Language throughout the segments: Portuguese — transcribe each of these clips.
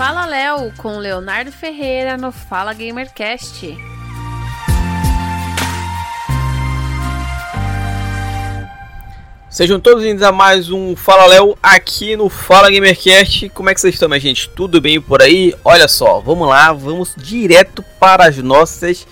Fala Léo com Leonardo Ferreira no Fala Gamercast. Sejam todos bem-vindos a mais um Fala Léo aqui no Fala Gamercast. Como é que vocês estão, minha gente? Tudo bem por aí? Olha só, vamos lá, vamos direto para as nossas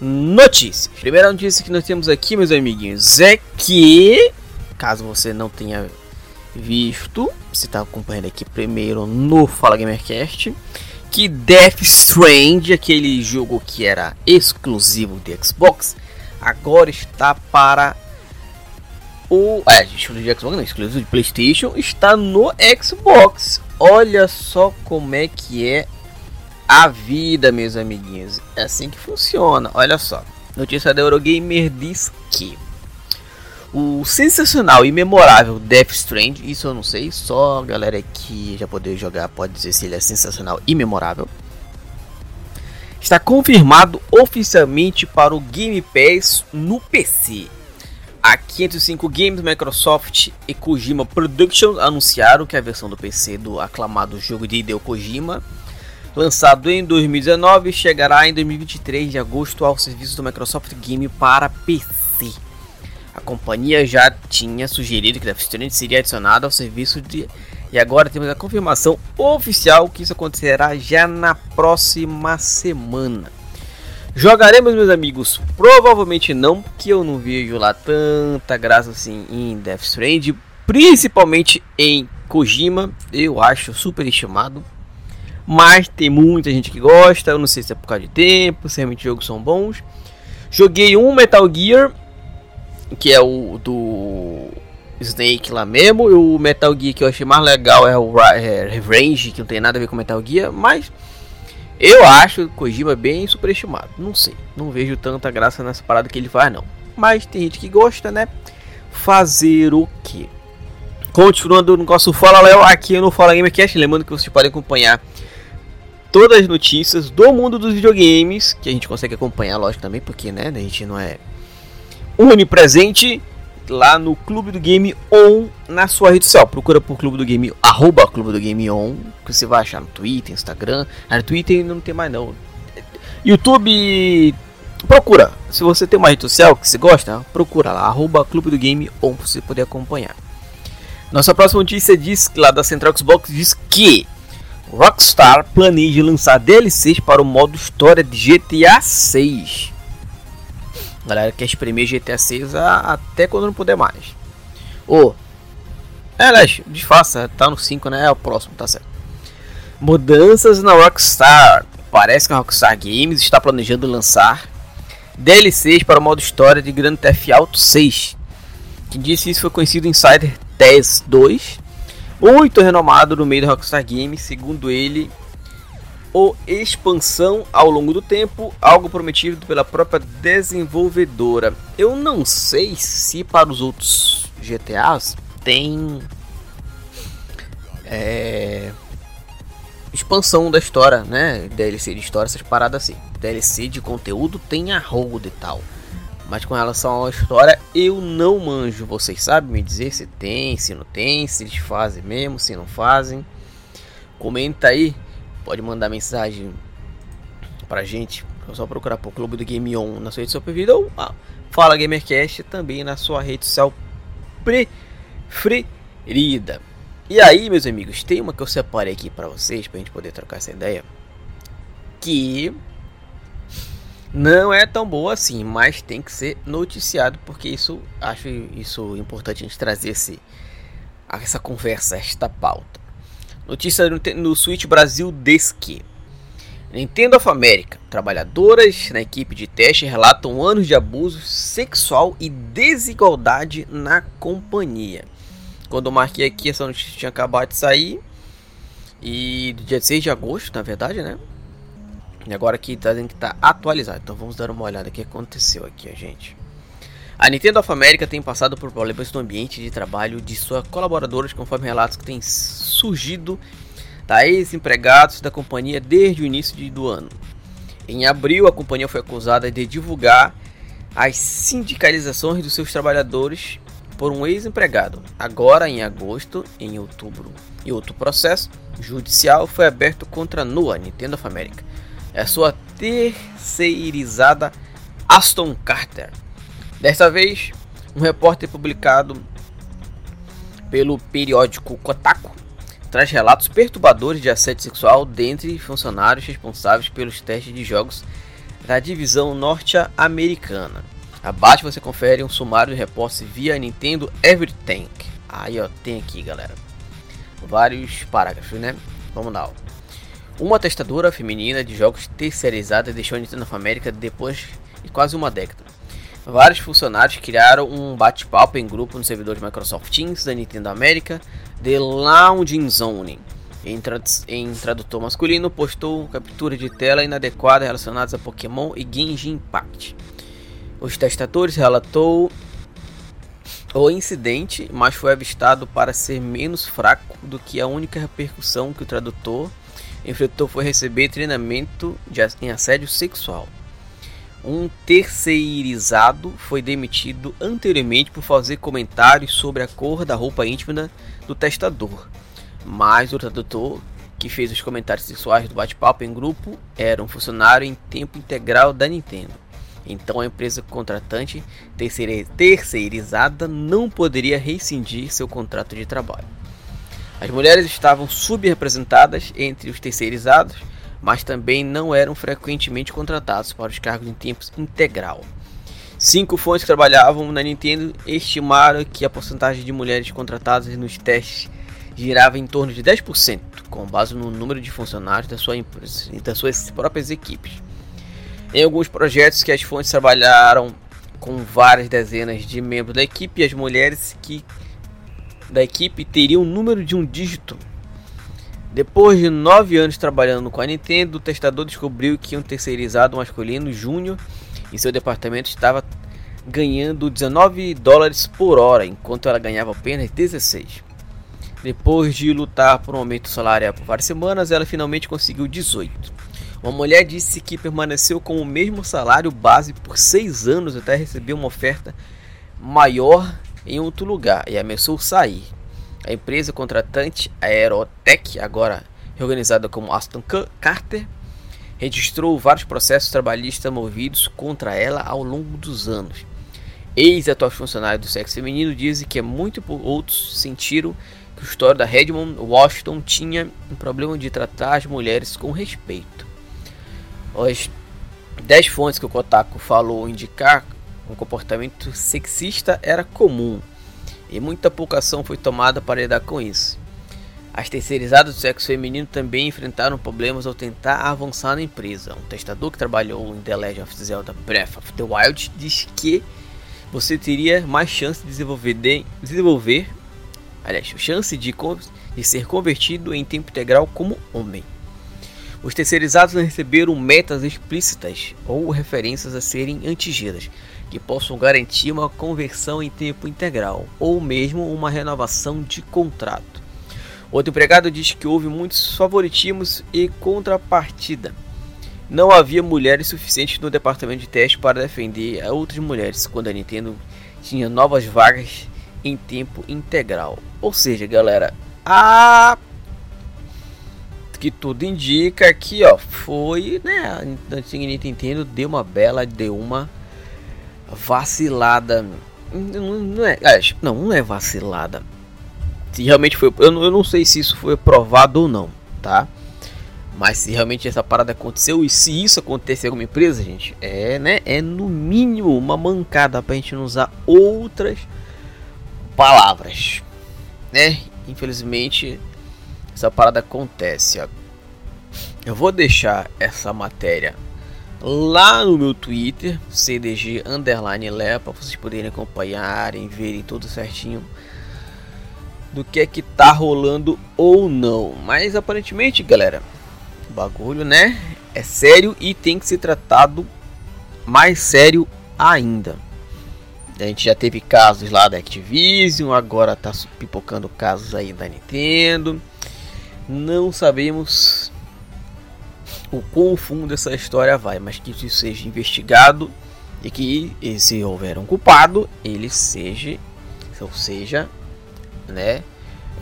notícias. Primeira notícia que nós temos aqui, meus amiguinhos, é que, caso você não tenha visto, você está acompanhando aqui primeiro no Fala Gamercast, que Death Strand, aquele jogo que era exclusivo de Xbox, agora está para o. É, exclusivo de Xbox, não, exclusivo de PlayStation, está no Xbox. Olha só como é que é a vida, meus amiguinhos. É assim que funciona. Olha só. Notícia da Eurogamer diz que o sensacional e memorável Death Strand, isso eu não sei, só a galera que já poder jogar pode dizer se ele é sensacional e memorável. Está confirmado oficialmente para o Game Pass no PC. A 505 Games, Microsoft e Kojima Productions anunciaram que a versão do PC do aclamado jogo de Hideo Kojima, lançado em 2019, chegará em 2023 de agosto ao serviço do Microsoft Game para PC. A companhia já tinha sugerido que Death Stranding seria adicionado ao serviço de e agora temos a confirmação oficial que isso acontecerá já na próxima semana. Jogaremos, meus amigos? Provavelmente não, que eu não vejo lá tanta graça assim em Death Stranding, principalmente em Kojima, eu acho super estimado. Mas tem muita gente que gosta, eu não sei se é por causa de tempo, se realmente os jogos são bons. Joguei um Metal Gear, que é o do Snake lá mesmo, e o Metal Gear que eu achei mais legal é o é, Revenge, que não tem nada a ver com Metal Gear, mas eu acho Kojima bem superestimado. Não sei, não vejo tanta graça nessa parada que ele faz, não. Mas tem gente que gosta, né? Fazer o que? Continuando no nosso Fala Léo aqui no Fala Gamercast. Lembrando que vocês podem acompanhar todas as notícias do mundo dos videogames. Que a gente consegue acompanhar, lógico, também, porque né, a gente não é onipresente lá no Clube do Game On na sua rede social. Procura por Clube do Game, arroba Clube do Game On, que você vai achar no Twitter, Instagram. Ah, no Twitter não tem mais não. YouTube, procura. Se você tem uma rede social que você gosta, procura lá, arroba Clube do Game On, para você poder acompanhar. Nossa próxima notícia diz lá da Central Xbox diz que Rockstar planeja lançar DLCs para o modo história de GTA 6. A galera quer espremer GTA 6 a, até quando não puder mais. Ô, oh, é, aliás, disfarça, tá no 5, né? É o próximo, tá certo. Mudanças na Rockstar. Parece que a Rockstar Games está planejando lançar DLCs para o modo história de Grand Theft Auto 6. Quem disse isso foi conhecido Insider 10 2, muito renomado no meio da Rockstar Games, segundo ele, ou expansão ao longo do tempo, algo prometido pela própria desenvolvedora. Eu não sei se para os outros GTAs tem é, expansão da história, né? DLC de história, essas paradas assim. DLC de conteúdo tem a hold e tal. Mas com relação à história, eu não manjo. Vocês sabem me dizer se tem, se não tem, se eles fazem mesmo, se não fazem. Comenta aí pode mandar mensagem pra gente. É só procurar por Clube do Game On na sua rede social preferida ou ah, Fala Gamercast também na sua rede social preferida. E aí, meus amigos, tem uma que eu separei aqui para vocês pra gente poder trocar essa ideia. Que não é tão boa assim, mas tem que ser noticiado porque isso acho isso importante a gente trazer esse, essa conversa, esta pauta. Notícia no, Switch Brasil que Nintendo of America, trabalhadoras na equipe de teste relatam anos de abuso sexual e desigualdade na companhia. Quando eu marquei aqui, essa notícia tinha acabado de sair. E dia 6 de agosto, na verdade, né? E agora aqui tá dizendo que tá atualizado. Então vamos dar uma olhada no que aconteceu aqui, gente. A Nintendo of America tem passado por problemas no ambiente de trabalho de suas colaboradoras, conforme relatos que têm surgido da ex-empregados da companhia desde o início do ano. Em abril, a companhia foi acusada de divulgar as sindicalizações dos seus trabalhadores por um ex-empregado. Agora, em agosto, em outubro, e outro processo judicial foi aberto contra a NUA, Nintendo of America. É sua terceirizada Aston Carter. Desta vez, um repórter publicado pelo periódico Kotaku traz relatos perturbadores de assédio sexual dentre funcionários responsáveis pelos testes de jogos da divisão norte-americana. Abaixo você confere um sumário de repórteres via Nintendo Everything. Aí ó, tem aqui galera, vários parágrafos, né? Vamos lá. Ó. Uma testadora feminina de jogos terceirizada deixou a Nintendo of America depois de quase uma década. Vários funcionários criaram um bate-papo em grupo no servidor de Microsoft Teams da Nintendo América, The Lounging Zone. Em, em, tradutor masculino, postou captura de tela inadequada relacionadas a Pokémon e Genshin Impact. Os testadores relatou o incidente, mas foi avistado para ser menos fraco do que a única repercussão que o tradutor enfrentou foi receber treinamento de, em assédio sexual. Um terceirizado foi demitido anteriormente por fazer comentários sobre a cor da roupa íntima do testador, mas o tradutor que fez os comentários sexuais do bate-papo em grupo era um funcionário em tempo integral da Nintendo. Então a empresa contratante terceirizada não poderia rescindir seu contrato de trabalho. As mulheres estavam subrepresentadas entre os terceirizados, mas também não eram frequentemente contratados para os cargos em tempo integral. Cinco fontes que trabalhavam na Nintendo estimaram que a porcentagem de mulheres contratadas nos testes girava em torno de 10%, com base no número de funcionários da sua empresa e das suas próprias equipes. Em alguns projetos que as fontes trabalharam com várias dezenas de membros da equipe, as mulheres que da equipe teriam um número de um dígito. Depois de nove anos trabalhando com a Nintendo, o testador descobriu que um terceirizado masculino, Júnior, em seu departamento estava ganhando 19 dólares por hora, enquanto ela ganhava apenas 16. Depois de lutar por um aumento salarial por várias semanas, ela finalmente conseguiu 18. Uma mulher disse que permaneceu com o mesmo salário base por seis anos até receber uma oferta maior em outro lugar e ameaçou sair. A empresa contratante, Aerotech, agora reorganizada como Aston Carter, registrou vários processos trabalhistas movidos contra ela ao longo dos anos. Ex-atuais funcionários do sexo feminino dizem que muito outros sentiram que o história da Redmond Washington tinha um problema de tratar as mulheres com respeito. As 10 fontes que o Kotaku falou indicar um comportamento sexista era comum e muita pouca ação foi tomada para lidar com isso. As terceirizadas do sexo feminino também enfrentaram problemas ao tentar avançar na empresa. Um testador que trabalhou em The Legend of Zelda Breath of the Wild diz que você teria mais chance de desenvolver, de, desenvolver aliás, chance de, de ser convertido em tempo integral como homem. Os terceirizados não receberam metas explícitas ou referências a serem atingidas, que possam garantir uma conversão em tempo integral ou mesmo uma renovação de contrato. Outro empregado diz que houve muitos favoritismos e contrapartida. Não havia mulheres suficientes no departamento de teste para defender outras mulheres quando a Nintendo tinha novas vagas em tempo integral. Ou seja, galera, a que tudo indica que, ó, foi, né, a Nintendo deu uma bela, deu uma vacilada. Não, não é, é, não, não é vacilada. Se realmente foi, eu não, eu não sei se isso foi provado ou não, tá? Mas se realmente essa parada aconteceu e se isso acontecer em alguma empresa, gente, é, né, é no mínimo uma mancada pra gente não usar outras palavras, né? Infelizmente, essa parada acontece. Eu vou deixar essa matéria lá no meu Twitter, CDG Underline para vocês poderem acompanharem, verem tudo certinho do que é que tá rolando ou não. Mas aparentemente, galera, o bagulho, né, é sério e tem que ser tratado mais sério ainda. A gente já teve casos lá da Activision, agora tá pipocando casos aí da Nintendo. Não sabemos o quão fundo essa história vai, mas que isso seja investigado e que se houver um culpado, ele seja Ou seja, né?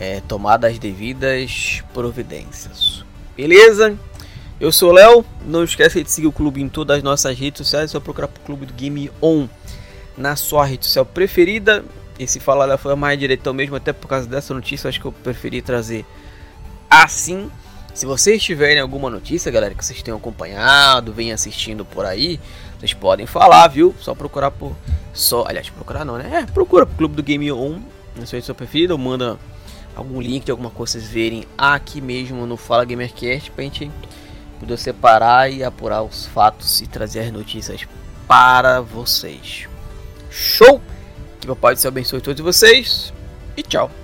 É, as devidas providências. Beleza? Eu sou o Léo. Não esqueça de seguir o clube em todas as nossas redes sociais. É só procurar pro Clube do Game On na sua rede social preferida. Esse Fala Léo foi mais direitão mesmo, até por causa dessa notícia. Acho que eu preferi trazer assim. Se vocês tiverem alguma notícia, galera, que vocês tenham acompanhado, vem assistindo por aí, vocês podem falar, viu? Só procurar por. Só, aliás, procurar não, né? É, procura pro Clube do Game On na sua social preferida ou manda algum link de alguma coisa vocês verem aqui mesmo no Fala Gamercast pra gente poder separar e apurar os fatos e trazer as notícias para vocês. Show! Que Papai do Céu abençoe todos vocês e tchau!